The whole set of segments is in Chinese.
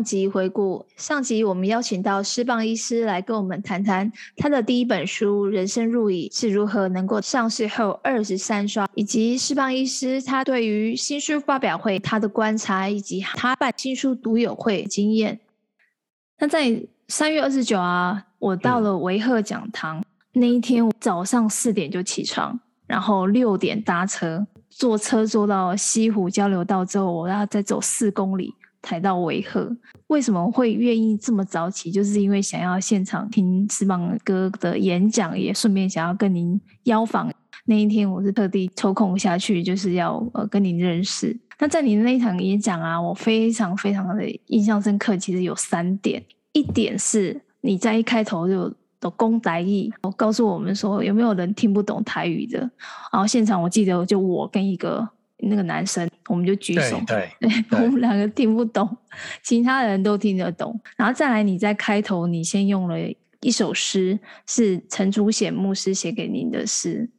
上集回顾，上集我们邀请到施棒医师来跟我们谈谈他的第一本书《人生路易》是如何能够上市后二十三刷，以及施棒医师他对于新书发表会他的观察，以及他办新书读友会经验。那在三月二十九啊，我到了维赫讲堂、嗯、那一天，早上四点就起床，然后六点搭车，坐车坐到西湖交流道之后，我要再走四公里。抬到维鹤，为什么会愿意这么早起？就是因为想要现场听施棒哥的演讲，也顺便想要跟您邀访。那一天我是特地抽空下去，就是要呃跟您认识。那在您那一场演讲啊，我非常非常的印象深刻。其实有三点，一点是你在一开头就都讲台语，告诉我们说有没有人听不懂台语的。然后现场我记得就我跟一个。那个男生，我们就举手，对，对，对，我们两个听不懂，其他人都听得懂。然后再来，你在开头，你先用了一首诗，是陈祖显牧师写给您的诗。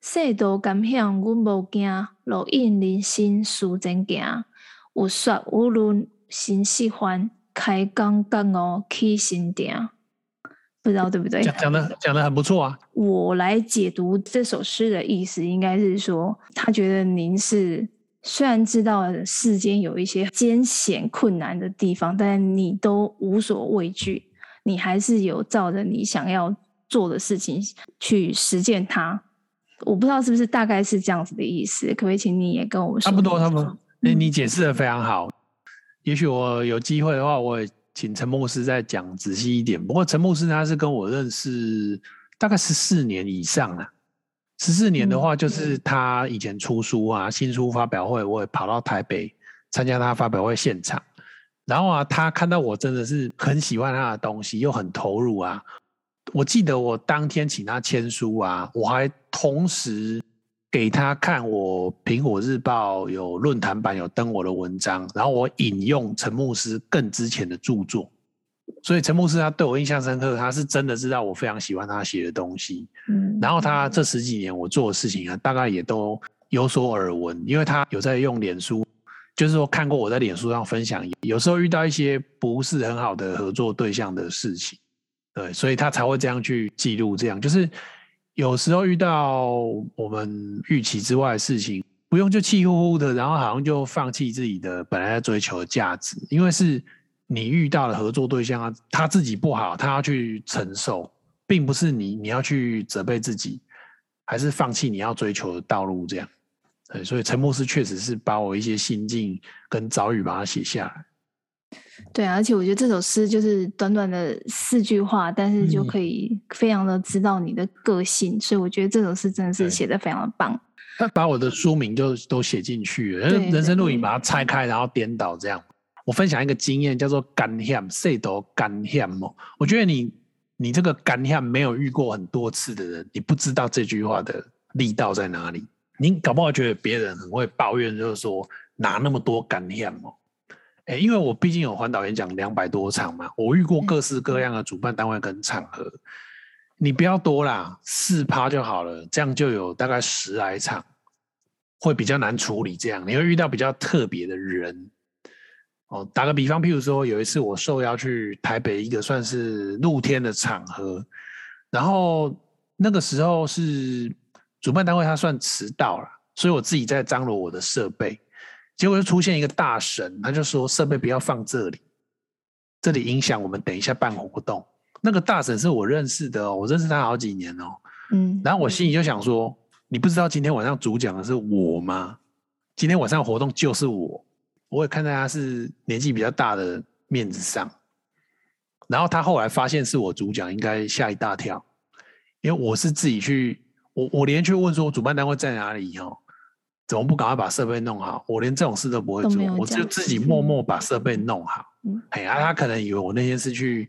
世道感向，阮无惊，路引人心事前行。有说有论心喜欢，开讲觉悟起心定。不知道对不对？讲讲的讲的很不错啊。我来解读这首诗的意思，应该是说，他觉得您是虽然知道世间有一些艰险困难的地方，但你都无所畏惧，你还是有照着你想要做的事情去实践它。我不知道是不是大概是这样子的意思，可不可以请你也跟我们说？差不多，差不多。你你解释的非常好。也许我有机会的话，我也。请陈牧师再讲仔细一点。不过陈牧师他是跟我认识大概十四年以上了。十四年的话，就是他以前出书啊，新书发表会，我也跑到台北参加他发表会现场。然后啊，他看到我真的是很喜欢他的东西，又很投入啊。我记得我当天请他签书啊，我还同时。给他看我苹果日报有论坛版有登我的文章，然后我引用陈牧师更之前的著作，所以陈牧师他对我印象深刻，他是真的知道我非常喜欢他写的东西，嗯，然后他这十几年我做的事情啊，大概也都有所耳闻，因为他有在用脸书，就是说看过我在脸书上分享，有时候遇到一些不是很好的合作对象的事情，对，所以他才会这样去记录，这样就是。有时候遇到我们预期之外的事情，不用就气呼呼的，然后好像就放弃自己的本来在追求的价值，因为是你遇到的合作对象啊，他自己不好，他要去承受，并不是你你要去责备自己，还是放弃你要追求的道路这样。对，所以陈牧师确实是把我一些心境跟遭遇把它写下来。对啊，而且我觉得这首诗就是短短的四句话，但是就可以非常的知道你的个性，嗯、所以我觉得这首诗真的是写的非常的棒。他把我的书名就都写进去了，人生录影把它拆开，然后颠倒这样。我分享一个经验，叫做“甘险”，谁都甘险哦。我觉得你你这个甘险没有遇过很多次的人，你不知道这句话的力道在哪里。你搞不好觉得别人很会抱怨，就是说哪那么多甘险哦。哎、因为我毕竟有环岛演讲两百多场嘛，我遇过各式各样的主办单位跟场合，你不要多啦，四趴就好了，这样就有大概十来场，会比较难处理。这样你会遇到比较特别的人。哦，打个比方，譬如说有一次我受邀去台北一个算是露天的场合，然后那个时候是主办单位他算迟到了，所以我自己在张罗我的设备。结果就出现一个大神，他就说设备不要放这里，这里影响我们等一下办活动。那个大神是我认识的哦，我认识他好几年哦。嗯，然后我心里就想说，你不知道今天晚上主讲的是我吗？今天晚上活动就是我，我也看在他是年纪比较大的面子上。然后他后来发现是我主讲，应该吓一大跳，因为我是自己去，我我连去问说主办单位在哪里哦。怎么不赶快把设备弄好？我连这种事都不会做，我就自己默默把设备弄好。嗯，哎呀，他可能以为我那天是去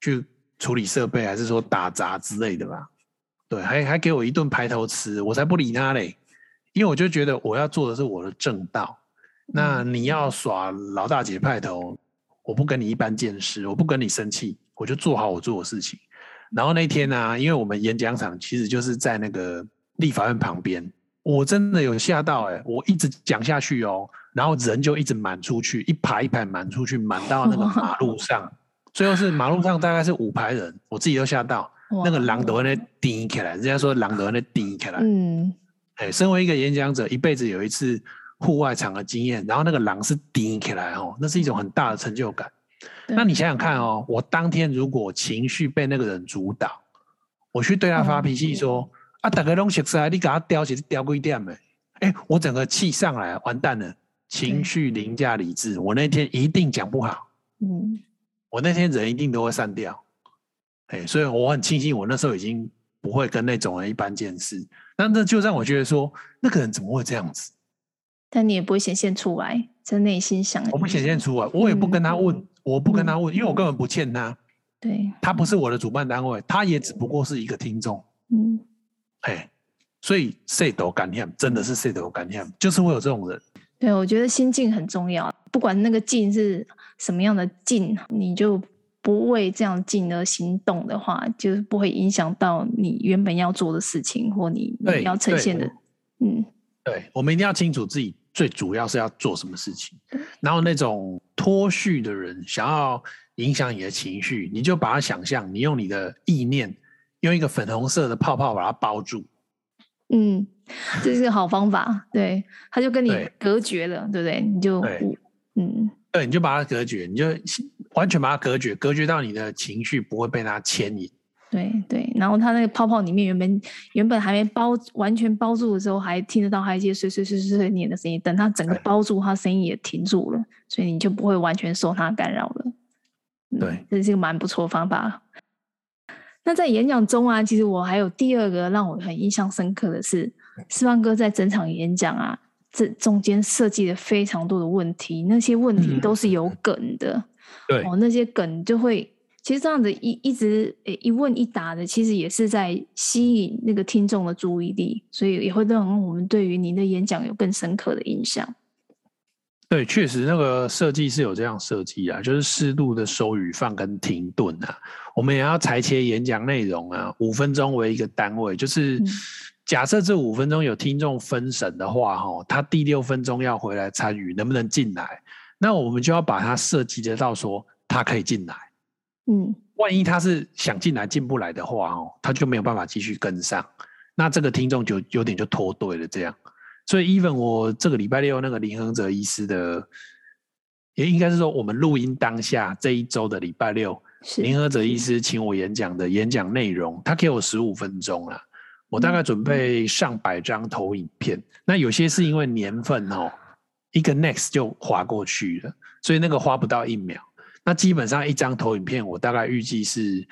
去处理设备，还是说打杂之类的吧？对，还还给我一顿排头吃，我才不理他嘞。因为我就觉得我要做的是我的正道。那你要耍老大姐派头，我不跟你一般见识，我不跟你生气，我就做好我做的事情。然后那天呢，因为我们演讲场其实就是在那个立法院旁边。我真的有吓到哎、欸！我一直讲下去哦，然后人就一直满出去，一排一排满出去，满到那个马路 上。最后是马路上大概是五排人，我自己都吓到。那个狼都在那顶起来，人家说狼都在那顶起来。嗯，哎，身为一个演讲者，一辈子有一次户外场的经验，然后那个狼是顶起来哦，那是一种很大的成就感。那你想想看哦，我当天如果情绪被那个人主导，我去对他发脾气说。啊！大家拢熟悉，你给他叼起，叼几点没？哎，我整个气上来，完蛋了，情绪凌驾理智，我那天一定讲不好。嗯，我那天人一定都会散掉。哎，所以我很庆幸，我那时候已经不会跟那种人一般见识。那那就让我觉得说，那个人怎么会这样子？但你也不会显现出来，在内心想。我不显现出来，我也不跟他问，嗯、我不跟他问，嗯、因为我根本不欠他。对，他不是我的主办单位，他也只不过是一个听众。嗯。哎，所以谁都敢念，真的是谁都敢念，就是会有这种人。对，我觉得心境很重要，不管那个境是什么样的境，你就不为这样境而行动的话，就是不会影响到你原本要做的事情或你，你要呈现的。嗯，对，我们一定要清楚自己最主要是要做什么事情。然后那种脱序的人想要影响你的情绪，你就把它想象，你用你的意念。用一个粉红色的泡泡把它包住，嗯，这是个好方法。对，他就跟你隔绝了，对，对不对？你就，对嗯，对，你就把它隔绝，你就完全把它隔绝，隔绝到你的情绪不会被它牵引。对对，然后它那个泡泡里面原本原本还没包完全包住的时候，还听得到它一些碎碎碎碎碎念的声音。等它整个包住，它声音也停住了，所以你就不会完全受它干扰了。对，嗯，这是一个蛮不错的方法。那在演讲中啊，其实我还有第二个让我很印象深刻的是，四方哥在整场演讲啊，这中间设计了非常多的问题，那些问题都是有梗的。嗯、对哦，那些梗就会，其实这样子一一直诶一问一答的，其实也是在吸引那个听众的注意力，所以也会让我们对于您的演讲有更深刻的印象。对，确实那个设计是有这样设计啊，就是适度的收语放跟停顿啊。我们也要裁切演讲内容啊，五分钟为一个单位，就是假设这五分钟有听众分神的话，哈，他第六分钟要回来参与，能不能进来？那我们就要把它设计得到说他可以进来。嗯，万一他是想进来进不来的话，哦，他就没有办法继续跟上，那这个听众就有点就脱队了，这样。所以，even 我这个礼拜六那个林恒哲医师的，也应该是说我们录音当下这一周的礼拜六，是林恒哲医师请我演讲的演讲内容，他给我十五分钟了，我大概准备上百张投影片，嗯、那有些是因为年份哦，一个 next 就划过去了，所以那个花不到一秒，那基本上一张投影片我大概预计是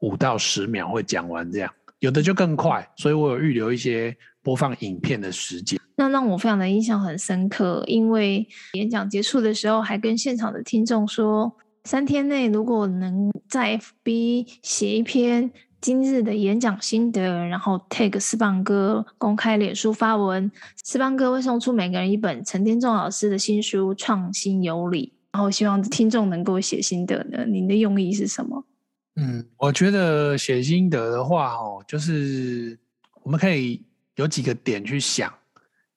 五到十秒会讲完这样，有的就更快，所以我有预留一些播放影片的时间。那让我非常的印象很深刻，因为演讲结束的时候，还跟现场的听众说，三天内如果能在 FB 写一篇今日的演讲心得，然后 tag 士邦哥公开脸书发文，士邦哥会送出每个人一本陈天仲老师的新书《创新有理》，然后希望听众能够写心得呢。您的用意是什么？嗯，我觉得写心得的话，哦，就是我们可以有几个点去想。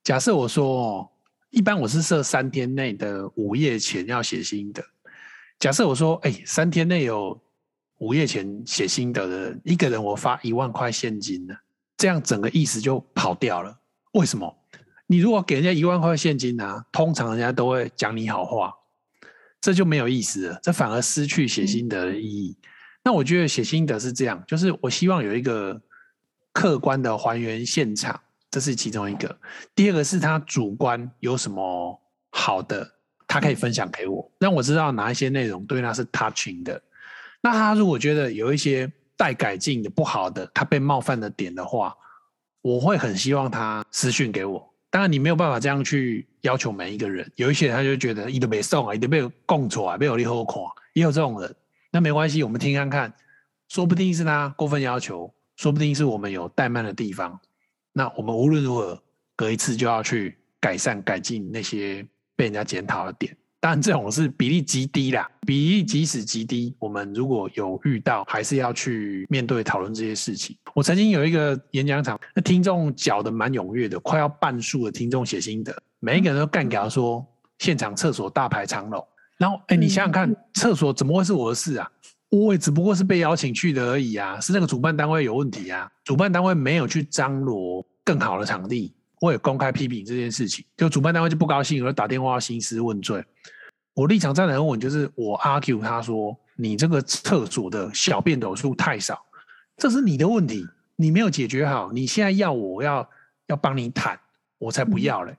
假设我说哦，一般我是设三天内的午夜前要写心得。假设我说，哎，三天内有午夜前写心得的，一个人我发一万块现金呢，这样整个意思就跑掉了。为什么？你如果给人家一万块现金啊，通常人家都会讲你好话，这就没有意思了，这反而失去写心得的意义。嗯、那我觉得写心得是这样，就是我希望有一个客观的还原现场。这是其中一个，第二个是他主观有什么好的，他可以分享给我，让我知道哪一些内容对他是 touching 的。那他如果觉得有一些待改进的不好的，他被冒犯的点的话，我会很希望他私讯给我。当然你没有办法这样去要求每一个人，有一些人他就觉得一直被送啊，一直被供出来，被有利后款，也有这种人。那没关系，我们听看看，说不定是他过分要求，说不定是我们有怠慢的地方。那我们无论如何，隔一次就要去改善、改进那些被人家检讨的点。当然这种是比例极低啦，比例即使极低，我们如果有遇到，还是要去面对讨论这些事情。我曾经有一个演讲场，那听众缴的蛮踊跃的，快要半数的听众写心得，每一个人都干掉说现场厕所大排长龙。然后，哎，你想想看，厕所怎么会是我的事啊？我也只不过是被邀请去的而已啊，是那个主办单位有问题啊，主办单位没有去张罗更好的场地。我也公开批评这件事情，就主办单位就不高兴，而打电话兴师问罪。我立场站得很稳，就是我 argue 他说，你这个厕所的小便斗数太少，这是你的问题，你没有解决好。你现在要我要要帮你谈，我才不要嘞。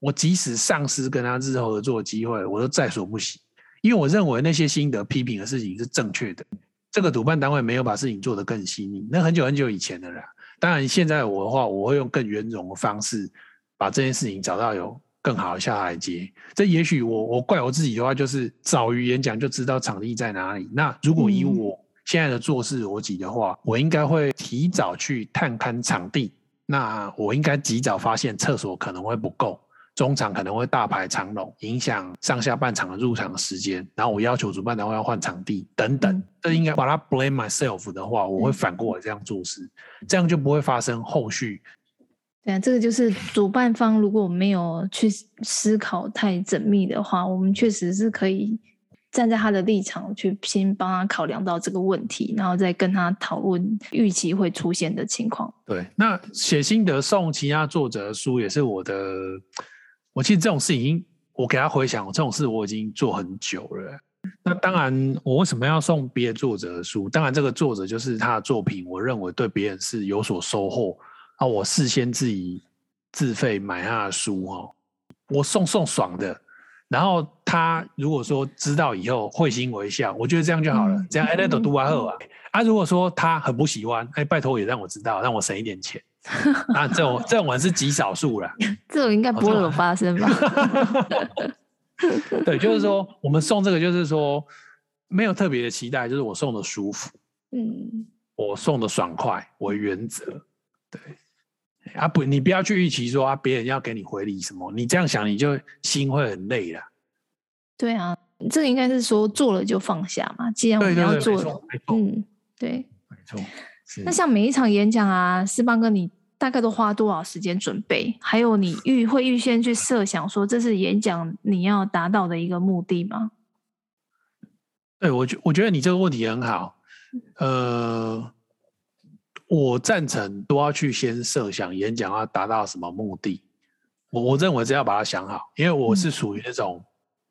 我即使丧失跟他日后合作的机会，我都在所不惜，因为我认为那些心得批评的事情是正确的。这个主办单位没有把事情做得更细腻，那很久很久以前的了。当然，现在我的话，我会用更圆融的方式，把这件事情找到有更好的下台阶。这也许我我怪我自己的话，就是早于演讲就知道场地在哪里。那如果以我现在的做事逻辑的话，我应该会提早去探勘场地。那我应该及早发现厕所可能会不够。中场可能会大排长龙，影响上下半场的入场时间。然后我要求主办单位要换场地等等。这应该把它 blame myself 的话，我会反过来这样做事，这样就不会发生后续。对啊，这个就是主办方如果没有去思考太缜密的话，我们确实是可以站在他的立场去先帮他考量到这个问题，然后再跟他讨论预期会出现的情况。对，那写心得送其他作者的书也是我的。我其实这种事已经，我给他回想，这种事我已经做很久了。那当然，我为什么要送别的作者的书？当然，这个作者就是他的作品，我认为对别人是有所收获。啊，我事先自己自费买他的书哦，我送送爽的。然后他如果说知道以后会心微笑，我觉得这样就好了。嗯、这样哎，那都读完后啊。啊，如果说他很不喜欢，哎，拜托也让我知道，让我省一点钱。啊，这种这种人是极少数了，这种应该不会有发生吧？对，就是说我们送这个，就是说没有特别的期待，就是我送的舒服，嗯，我送的爽快为原则。对，啊不，你不要去预期说啊，别人要给你回礼什么，你这样想你就心会很累了。对啊，这个应该是说做了就放下嘛，既然我们要做，嗯，对，没错。那像每一场演讲啊，四邦哥你。大概都花多少时间准备？还有你预会预先去设想说，这是演讲你要达到的一个目的吗？对，我觉我觉得你这个问题很好。呃，我赞成都要去先设想演讲要达到什么目的。我我认为只要把它想好，因为我是属于那种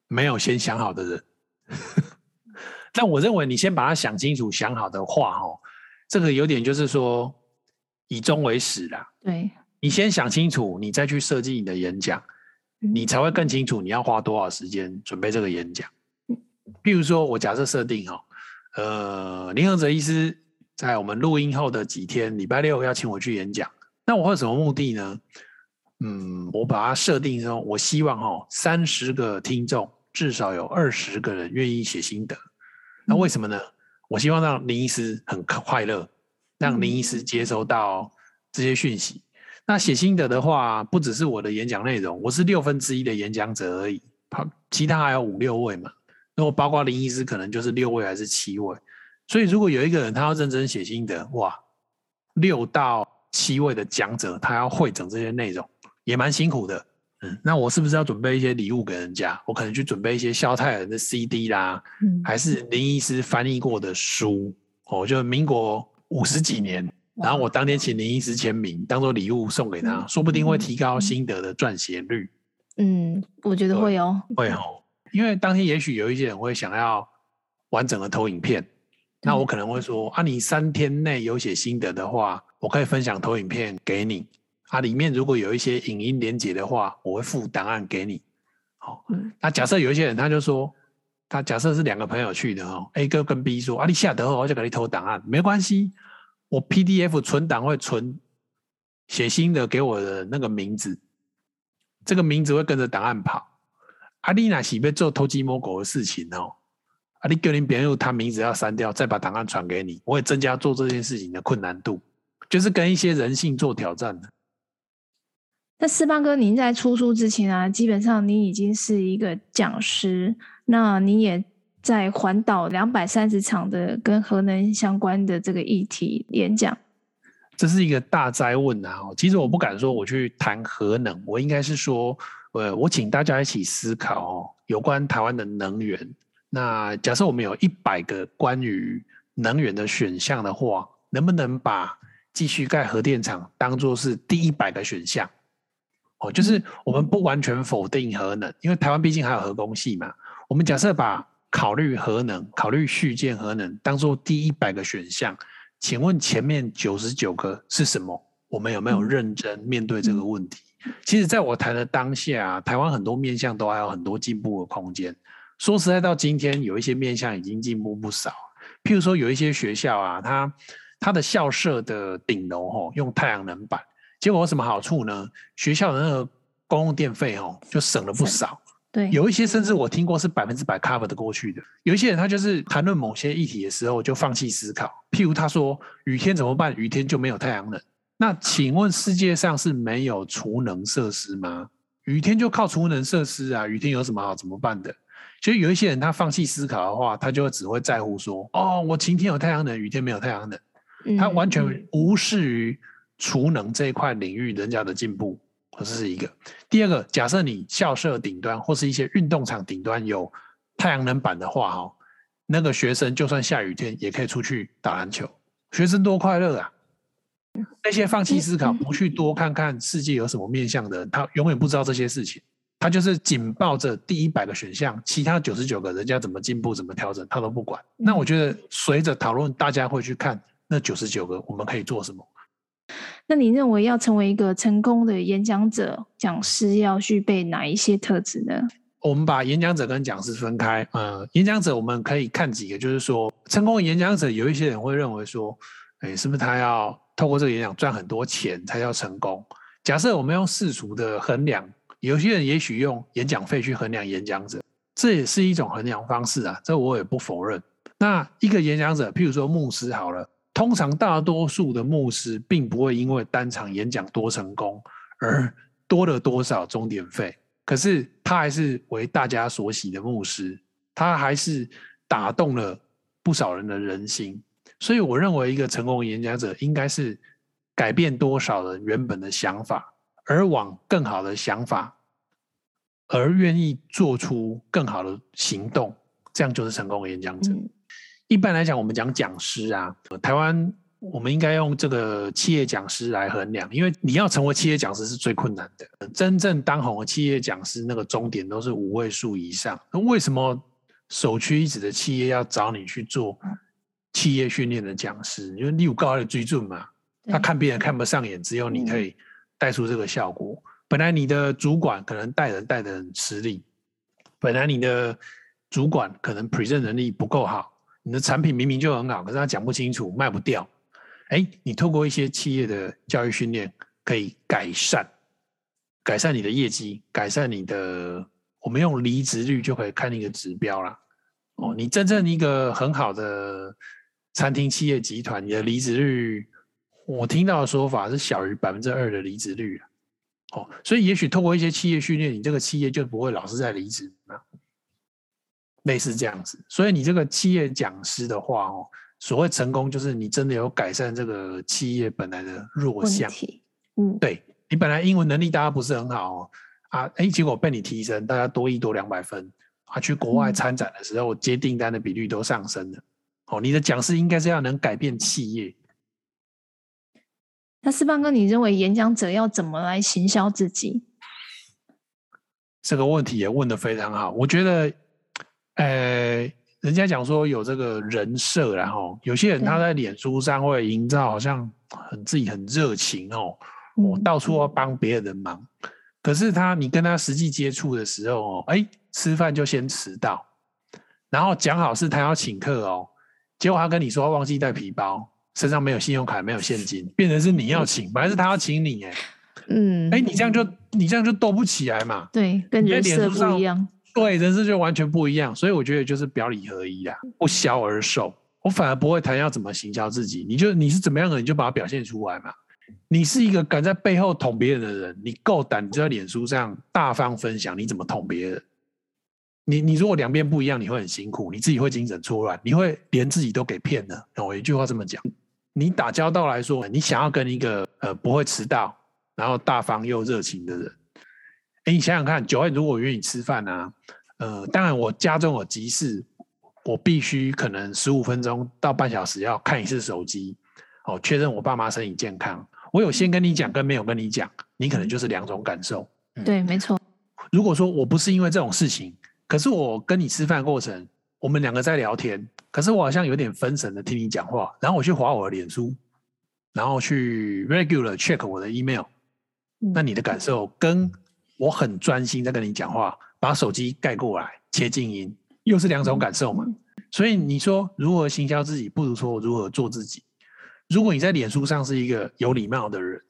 没有先想好的人。嗯、但我认为你先把它想清楚、想好的话，哦，这个有点就是说。以终为始啦，对，你先想清楚，你再去设计你的演讲，嗯，你才会更清楚你要花多少时间准备这个演讲。譬如说，我假设设定哦，呃，林恒哲医师在我们录音后的几天，礼拜六要请我去演讲，那我会有什么目的呢？嗯，我把它设定说，我希望哦，三十个听众至少有二十个人愿意写心得。那为什么呢？我希望让林医师很快乐。让林医师接收到这些讯息。那写心得的话，不只是我的演讲内容，我是六分之一的演讲者而已。好，其他还有五六位嘛。如果包括林医师，可能就是六位还是七位。所以如果有一个人他要认真写心得，哇，六到七位的讲者，他要汇整这些内容，也蛮辛苦的。嗯，那我是不是要准备一些礼物给人家？我可能去准备一些肖泰人的 CD 啦，还是林医师翻译过的书？哦，就民国。五十几年，然后我当天请林医师签名，当做礼物送给他，说不定会提高心得的撰写率。嗯，我觉得会哦，会哦，因为当天也许有一些人会想要完整的投影片，那我可能会说啊，你三天内有写心得的话，我可以分享投影片给你啊，里面如果有一些影音连结的话，我会附档案给你。好，那假设有一些人他就说。他假设是两个朋友去的哦，A 哥跟 B 说：“啊，你下得后我就给你偷档案，没关系，我 PDF 存档会存写新的给我的那个名字，这个名字会跟着档案跑。啊，你那是要做偷鸡摸狗的事情哦，啊，你叫你别人他名字要删掉，再把档案传给你，我会增加做这件事情的困难度，就是跟一些人性做挑战的。那四邦哥，您在出书之前啊，基本上您已经是一个讲师，那你也在环岛两百三十场的跟核能相关的这个议题演讲。这是一个大哉问啊！其实我不敢说我去谈核能，我应该是说，呃，我请大家一起思考哦，有关台湾的能源。那假设我们有一百个关于能源的选项的话，能不能把继续盖核电厂当做是第一百个选项？哦，就是我们不完全否定核能，因为台湾毕竟还有核工系嘛。我们假设把考虑核能、考虑续建核能当做第一百个选项，请问前面九十九个是什么？我们有没有认真面对这个问题？其实，在我谈的当下，啊台湾很多面向都还有很多进步的空间。说实在，到今天有一些面向已经进步不少。譬如说，有一些学校啊，它它的校舍的顶楼吼用太阳能板。结果有什么好处呢？学校的那个公共电费哦，就省了不少。对，有一些甚至我听过是百分之百 cover 的过去的。有一些人他就是谈论某些议题的时候就放弃思考。譬如他说雨天怎么办？雨天就没有太阳能。那请问世界上是没有储能设施吗？雨天就靠储能设施啊。雨天有什么好怎么办的？所以有一些人他放弃思考的话，他就只会在乎说哦，我晴天有太阳能，雨天没有太阳能。他完全无视于。储能这一块领域，人家的进步，这是一个。第二个，假设你校舍顶端或是一些运动场顶端有太阳能板的话，哈，那个学生就算下雨天也可以出去打篮球，学生多快乐啊！那些放弃思考、不去多看看世界有什么面向的人，他永远不知道这些事情。他就是紧抱着第一百个选项，其他九十九个人家怎么进步、怎么调整，他都不管。那我觉得，随着讨论，大家会去看那九十九个，我们可以做什么？那你认为要成为一个成功的演讲者、讲师，要具备哪一些特质呢？我们把演讲者跟讲师分开。呃，演讲者我们可以看几个，就是说，成功的演讲者，有一些人会认为说，哎，是不是他要透过这个演讲赚很多钱才叫成功？假设我们用世俗的衡量，有些人也许用演讲费去衡量演讲者，这也是一种衡量方式啊，这我也不否认。那一个演讲者，譬如说牧师好了。通常大多数的牧师并不会因为单场演讲多成功而多了多少钟点费，可是他还是为大家所喜的牧师，他还是打动了不少人的人心。所以我认为一个成功的演讲者应该是改变多少人原本的想法，而往更好的想法，而愿意做出更好的行动，这样就是成功的演讲者。一般来讲，我们讲讲师啊，台湾我们应该用这个企业讲师来衡量，因为你要成为企业讲师是最困难的。真正当红的企业讲师，那个终点都是五位数以上。那为什么首屈一指的企业要找你去做企业训练的讲师？因为你有高的追准嘛，他看别人看不上眼，只有你可以带出这个效果。本来你的主管可能带人带的很吃力，本来你的主管可能 present 能力不够好。你的产品明明就很好，可是他讲不清楚，卖不掉。哎，你透过一些企业的教育训练，可以改善，改善你的业绩，改善你的。我们用离职率就可以看一个指标啦。哦，你真正一个很好的餐厅企业集团，你的离职率，我听到的说法是小于百分之二的离职率。哦，所以也许透过一些企业训练，你这个企业就不会老是在离职。类似这样子，所以你这个企业讲师的话哦，所谓成功就是你真的有改善这个企业本来的弱项。嗯，对，你本来英文能力大家不是很好哦，啊，哎，结果被你提升，大家多一多两百分啊，去国外参展的时候接订单的比率都上升了。哦，你的讲师应该是要能改变企业。那四邦哥，你认为演讲者要怎么来行销自己？这个问题也问得非常好，我觉得。呃，人家讲说有这个人设，然后有些人他在脸书上会营造好像很自己很热情哦，我到处要帮别人的忙。可是他，你跟他实际接触的时候哦，哎，吃饭就先迟到，然后讲好是他要请客哦，结果他跟你说忘记带皮包，身上没有信用卡，没有现金，变成是你要请，本来是他要请你，哎，嗯，哎，你这样就你这样就斗不起来嘛，对，跟人设不一样。对，人生就完全不一样，所以我觉得就是表里合一啦，不销而售。我反而不会谈要怎么行销自己，你就你是怎么样的，你就把它表现出来嘛。你是一个敢在背后捅别人的人，你够胆，你就在脸书上大方分享你怎么捅别人。你你如果两边不一样，你会很辛苦，你自己会精神错乱，你会连自己都给骗了。我一句话这么讲，你打交道来说，你想要跟一个呃不会迟到，然后大方又热情的人，哎，你想想看，九月如果约你吃饭啊，呃，当然我家中有急事，我必须可能十五分钟到半小时要看一次手机，哦，确认我爸妈身体健康。我有先跟你讲，跟没有跟你讲，你可能就是两种感受。嗯、对，没错。如果说我不是因为这种事情，可是我跟你吃饭过程，我们两个在聊天，可是我好像有点分神的听你讲话，然后我去滑我的脸书，然后去 regular check 我的 email，、嗯、那你的感受跟我很专心在跟你讲话，把手机盖过来切静音，又是两种感受嘛？嗯、所以你说如何行销自己，不如说如何做自己。如果你在脸书上是一个有礼貌的人，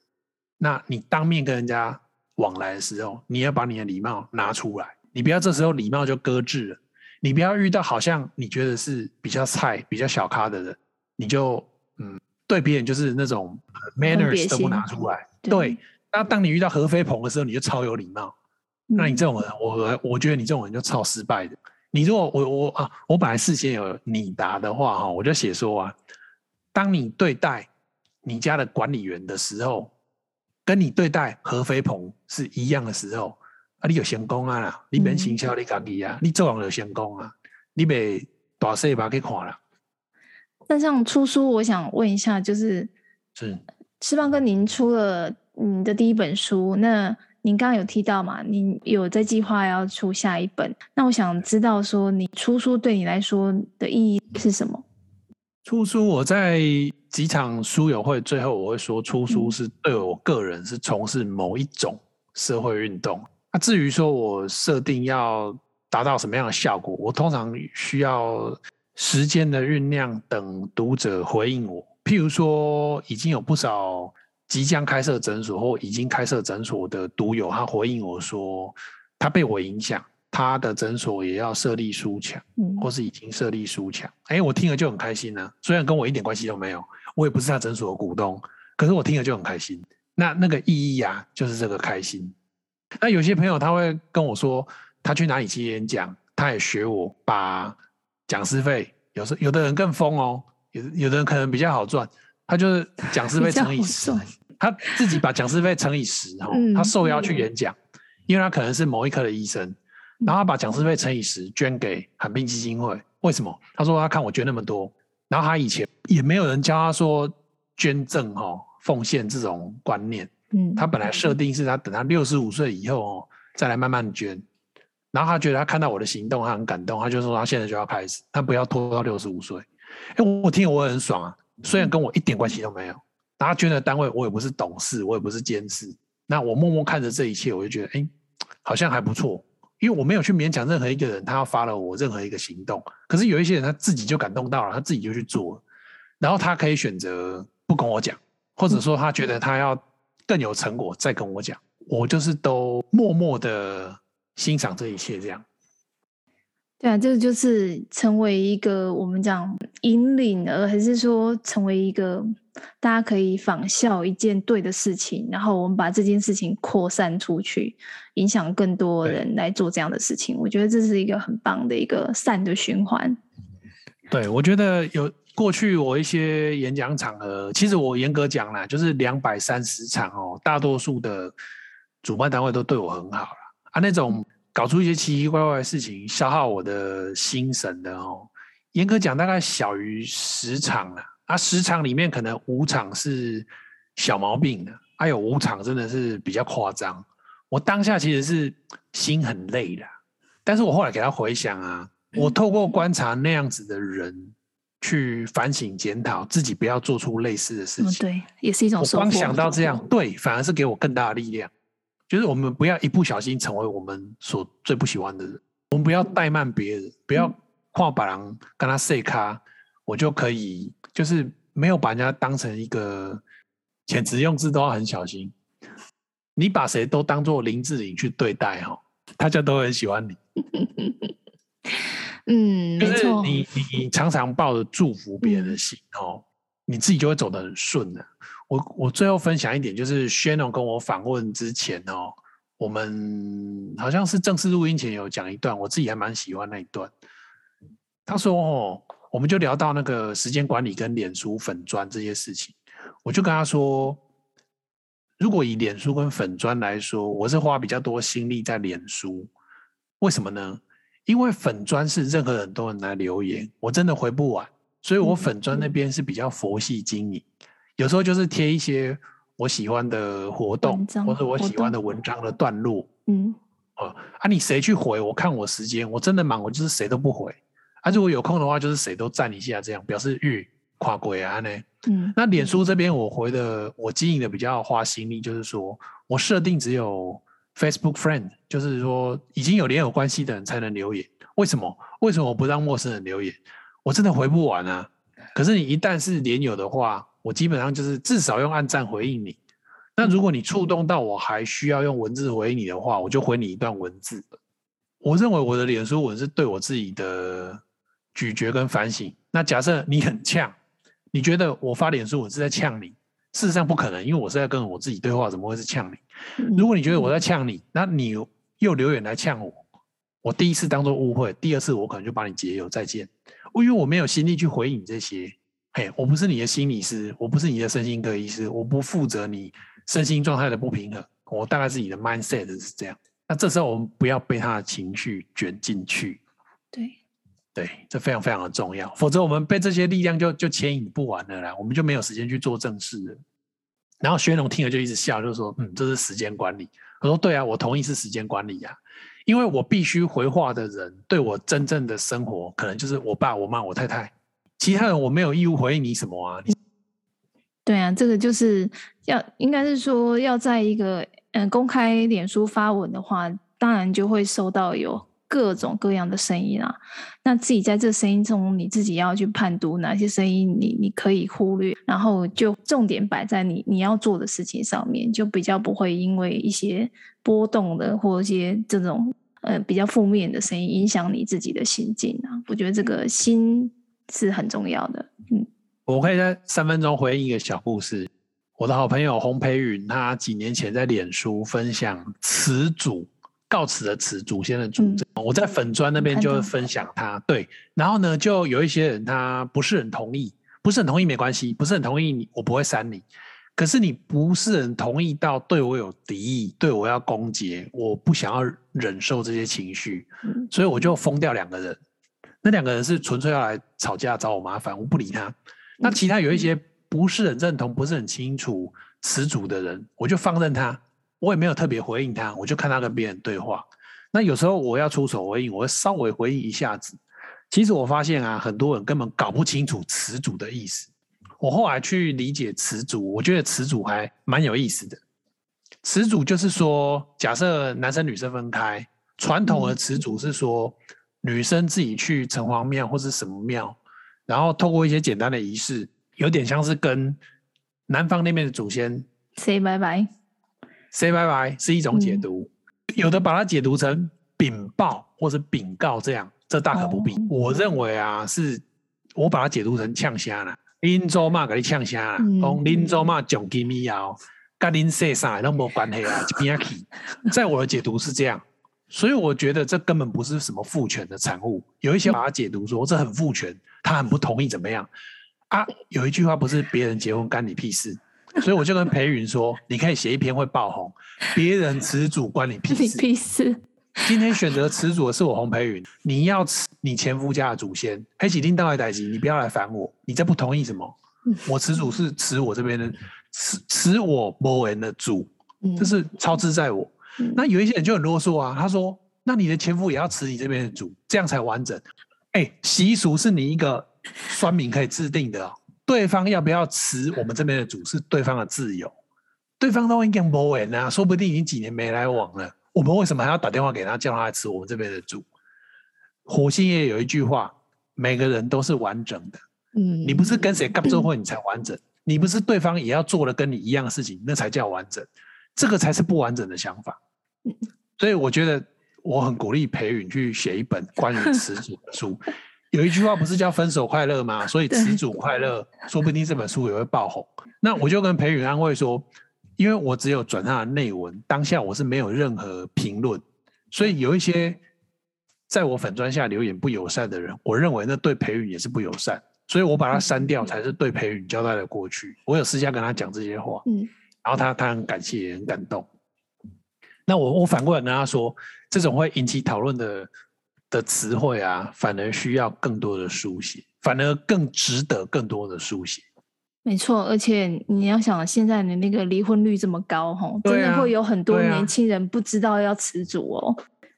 那你当面跟人家往来的时候，你要把你的礼貌拿出来，你不要这时候礼貌就搁置了。你不要遇到好像你觉得是比较菜、比较小咖的人，你就嗯对别人就是那种 manners 都不拿出来。对，那当你遇到何飞鹏的时候，你就超有礼貌。那你这种人，我我觉得你这种人就超失败的。你如果我我啊，我本来事先有你答的话哈，我就写说啊。当你对待你家的管理员的时候，跟你对待何飞鹏是一样的时候，啊，你有成功啊啦，你免行销你家己啊，你做人有成功啊，你别大细把去看了。那像出书，我想问一下，就是是吃饭哥，您出了你的第一本书，那您刚刚有提到嘛，您有在计划要出下一本，那我想知道说，你出书对你来说的意义是什么？出书，我在几场书友会最后我会说，出书是对我个人是从事某一种社会运动。那至于说我设定要达到什么样的效果，我通常需要时间的酝酿，等读者回应我。譬如说，已经有不少即将开设诊所或已经开设诊所的独友，他回应我说，他被我影响。他的诊所也要设立书墙，或是已经设立书墙。哎、欸，我听了就很开心呢、啊。虽然跟我一点关系都没有，我也不是他诊所的股东，可是我听了就很开心。那那个意义啊，就是这个开心。那有些朋友他会跟我说，他去哪里去演讲，他也学我把讲师费，有时有的人更疯哦，有有的人可能比较好赚，他就是讲师费乘以十，他自己把讲师费乘以十哈，他受邀去演讲，因为他可能是某一科的医生。然后他把讲师费乘以十捐给罕病基金会，为什么？他说他看我捐那么多，然后他以前也没有人教他说捐赠哦、奉献这种观念。嗯，他本来设定是他等他六十五岁以后哦再来慢慢捐，然后他觉得他看到我的行动，他很感动，他就说他现在就要开始，他不要拖到六十五岁。哎，我听我很爽啊，虽然跟我一点关系都没有，他捐的单位我也不是董事，我也不是监事，那我默默看着这一切，我就觉得哎，好像还不错。因为我没有去勉强任何一个人，他要发了我任何一个行动。可是有一些人他自己就感动到了，他自己就去做，然后他可以选择不跟我讲，或者说他觉得他要更有成果再跟我讲。我就是都默默的欣赏这一切，这样。对啊，这个就是成为一个我们讲引领，而还是说成为一个大家可以仿效一件对的事情，然后我们把这件事情扩散出去，影响更多人来做这样的事情。我觉得这是一个很棒的一个善的循环。对，我觉得有过去我一些演讲场合，其实我严格讲啦，就是两百三十场哦，大多数的主办单位都对我很好了啊，那种。搞出一些奇奇怪怪的事情，消耗我的心神的哦。严格讲，大概小于十场了啊。十场里面可能五场是小毛病的，还有五场真的是比较夸张。我当下其实是心很累的，但是我后来给他回想啊，我透过观察那样子的人，去反省检讨自己，不要做出类似的事情。嗯、对，也是一种。我光想到这样，对，反而是给我更大的力量。就是我们不要一不小心成为我们所最不喜欢的人，我们不要怠慢别人，不要跨把人跟他 say 卡，我就可以就是没有把人家当成一个遣词用字都要很小心。你把谁都当做林志颖去对待哈，大家都很喜欢你。嗯，就是你你常常抱着祝福别人的心哦，你自己就会走得很顺的。我我最后分享一点，就是 Shannon 跟我访问之前哦，我们好像是正式录音前有讲一段，我自己还蛮喜欢那一段。他说哦，我们就聊到那个时间管理跟脸书粉砖这些事情，我就跟他说，如果以脸书跟粉砖来说，我是花比较多心力在脸书，为什么呢？因为粉砖是任何人都能来留言，我真的回不完，所以我粉砖那边是比较佛系经营，有时候就是贴一些我喜欢的活动或者我喜欢的文章的段落。嗯，啊，你谁去回？我看我时间，我真的忙，我就是谁都不回。啊，如果有空的话，就是谁都赞一下，这样表示欲跨过啊呢。嗯，那脸书这边我回的，我经营的比较花心力，就是说我设定只有。Facebook friend 就是说已经有连友关系的人才能留言，为什么？为什么我不让陌生人留言？我真的回不完啊！可是你一旦是连友的话，我基本上就是至少用按赞回应你。那如果你触动到我还需要用文字回应你的话，我就回你一段文字。我认为我的脸书文是对我自己的咀嚼跟反省。那假设你很呛，你觉得我发脸书文是在呛你？事实上不可能，因为我是在跟我自己对话，怎么会是呛你？如果你觉得我在呛你，那你又留言来呛我，我第一次当做误会，第二次我可能就把你解忧再见。因为我没有心力去回应你这些，嘿，我不是你的心理师，我不是你的身心科医师，我不负责你身心状态的不平衡，我大概是你的 mindset 是这样。那这时候我们不要被他的情绪卷进去。对，对，这非常非常的重要，否则我们被这些力量就就牵引不完了啦，我们就没有时间去做正事了。然后薛龙听了就一直笑，就说：“嗯，这是时间管理。”我说：“对啊，我同意是时间管理呀、啊，因为我必须回话的人，对我真正的生活，可能就是我爸、我妈、我太太，其他人我没有义务回应你什么啊。”对啊，这个就是要，应该是说要在一个嗯公开脸书发文的话，当然就会收到有。各种各样的声音啊，那自己在这声音中，你自己要去判读哪些声音你你可以忽略，然后就重点摆在你你要做的事情上面，就比较不会因为一些波动的或一些这种呃比较负面的声音影响你自己的心境啊。我觉得这个心是很重要的。嗯，我可以在三分钟回应一个小故事。我的好朋友洪培云，他几年前在脸书分享词组。告辞的词，祖先的祖。嗯、我在粉砖那边就分享他对，然后呢，就有一些人他不是很同意，不是很同意没关系，不是很同意你，我不会删你。可是你不是很同意到对我有敌意，对我要攻击，我不想要忍受这些情绪，嗯、所以我就封掉两个人。那两个人是纯粹要来吵架找我麻烦，我不理他。那其他有一些不是很认同，不是很清楚词组的人，我就放任他。我也没有特别回应他，我就看他跟别人对话。那有时候我要出手回应，我会稍微回应一下子。其实我发现啊，很多人根本搞不清楚词组的意思。我后来去理解词组，我觉得词组还蛮有意思的。词组就是说，假设男生女生分开，传统的词组是说，女生自己去城隍庙或是什么庙，然后透过一些简单的仪式，有点像是跟男方那边的祖先 say 拜拜。say 拜拜是一种解读，嗯、有的把它解读成禀报或者禀告这样，这大可不必。哦、我认为啊，是我把它解读成呛虾了。林州骂给你呛声了，讲林州骂奖金咪要，跟林说啥都没关系啊，去。在我的解读是这样，所以我觉得这根本不是什么父权的产物。有一些把它解读说这很父权，他很不同意怎么样啊？有一句话不是别人结婚干你屁事。所以我就跟裴云说，你可以写一篇会爆红，别人词主关你屁事。你屁事。今天选择词主的是我洪培云，你要吃你前夫家的祖先，黑起拎到来代级，你不要来烦我。你这不同意什么？我词主是持我这边的，持持我某人的主，这是超支在我。那有一些人就很啰嗦啊，他说，那你的前夫也要辞你这边的主，这样才完整。哎，习俗是你一个酸民可以制定的。对方要不要辞我们这边的主是对方的自由，对方都已经不稳啊，说不定已经几年没来往了，我们为什么还要打电话给他叫他来吃我们这边的主？火星也有一句话，每个人都是完整的，嗯，你不是跟谁干做会你才完整，你不是对方也要做了跟你一样的事情，那才叫完整，这个才是不完整的想法。所以我觉得我很鼓励培允去写一本关于词组的书。有一句话不是叫分手快乐吗？所以词组快乐，说不定这本书也会爆红。那我就跟裴允安慰说，因为我只有转他的内文，当下我是没有任何评论，所以有一些在我粉砖下留言不友善的人，我认为那对裴允也是不友善，所以我把他删掉才是对裴允交代的过去。我有私下跟他讲这些话，嗯，然后他他很感谢也很感动。那我我反过来跟他说，这种会引起讨论的。的词汇啊，反而需要更多的书写，反而更值得更多的书写。没错，而且你要想，现在的那个离婚率这么高，吼，真的会有很多年轻人不知道要辞祖哦。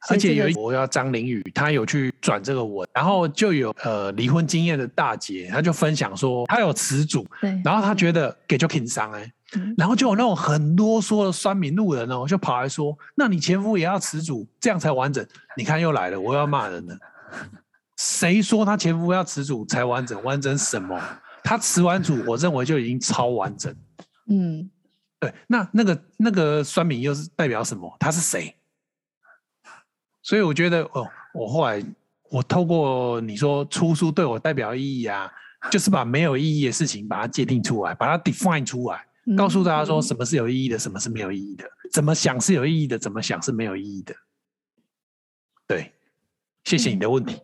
而且有一我要张凌宇，他有去转这个文，然后就有呃离婚经验的大姐，他就分享说他有辞祖，对，然后他觉得给就挺伤哎。然后就有那种很啰嗦的酸民路人哦，就跑来说：“那你前夫也要辞组，这样才完整。”你看又来了，我要骂人了。谁说他前夫要辞组才完整？完整什么？他辞完组，我认为就已经超完整。嗯，对。那那个那个酸民又是代表什么？他是谁？所以我觉得哦，我后来我透过你说出书对我代表意义啊，就是把没有意义的事情把它界定出来，把它 define 出来。告诉大家说什么是有意义的，什么是没有意义的，怎么想是有意义的，怎么想是没有意义的。对，谢谢你的问题。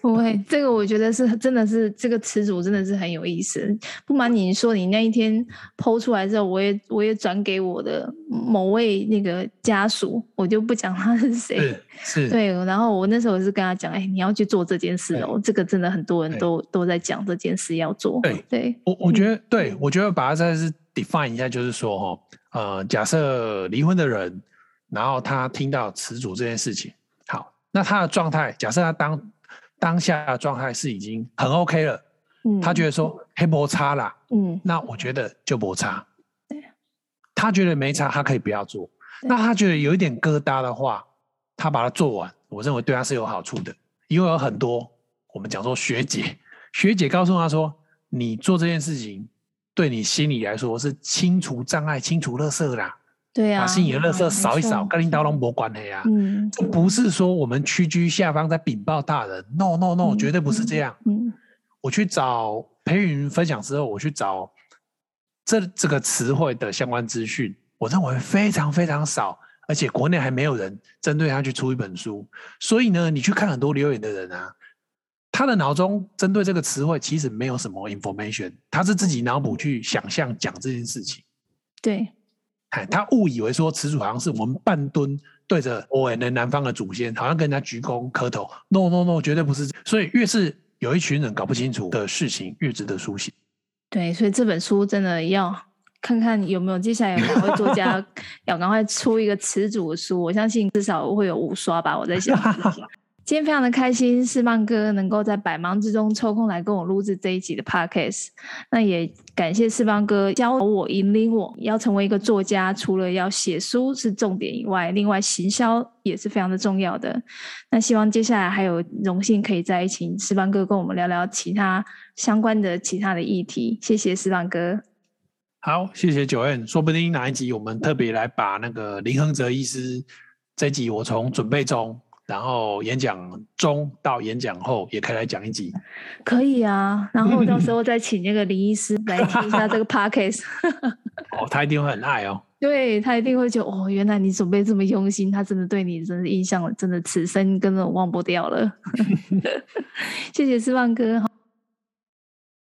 不会，这个我觉得是真的是这个词组真的是很有意思。不瞒你说，你那一天 PO 出来之后，我也我也转给我的某位那个家属，我就不讲他是谁。是，对，然后我那时候是跟他讲，哎，你要去做这件事哦，这个真的很多人都都在讲这件事要做。对，对我我觉得，对我觉得把它再是。Define 一下，就是说，哈，呃，假设离婚的人，然后他听到辞祖这件事情，好，那他的状态，假设他当当下的状态是已经很 OK 了，嗯，他觉得说黑摩擦啦，嗯，那我觉得就摩擦，对，他觉得没差，他可以不要做，那他觉得有一点疙瘩的话，他把它做完，我认为对他是有好处的，因为有很多我们讲说学姐，学姐告诉他说，你做这件事情。对你心里来说是清除障碍、清除垃圾啦，对啊，把心里的垃圾扫一扫，跟领导拢没关系啊。嗯，这不是说我们屈居下方在禀报大人，no no no，绝对不是这样。嗯，我去找培云分享之后，我去找这这个词汇的相关资讯，我认为非常非常少，而且国内还没有人针对他去出一本书。所以呢，你去看很多留言的人啊。他的脑中针对这个词汇其实没有什么 information，他是自己脑补去想象讲这件事情。对，他误以为说词组好像是我们半蹲对着 O N 的南方的祖先，好像跟人家鞠躬磕头。No No No，绝对不是。所以越是有一群人搞不清楚的事情，越值得书写。对，所以这本书真的要看看有没有接下来有哪位作家 要赶快出一个词组的书，我相信至少会有五刷吧。我在想。今天非常的开心，士邦哥能够在百忙之中抽空来跟我录制这一集的 podcast。那也感谢士邦哥教我、引领我，要成为一个作家，除了要写书是重点以外，另外行销也是非常的重要的。那希望接下来还有荣幸可以在一起，士邦哥跟我们聊聊其他相关的其他的议题。谢谢士邦哥。好，谢谢九 N，。说不定哪一集我们特别来把那个林亨哲医师这集，我从准备中。然后演讲中到演讲后也可以来讲一集，可以啊。然后到时候再请那个林医师来听一下这个 podcast。哦，他一定会很爱哦。对，他一定会觉得哦，原来你准备这么用心，他真的对你真的印象真的此生根本忘不掉了。谢谢四旺哥，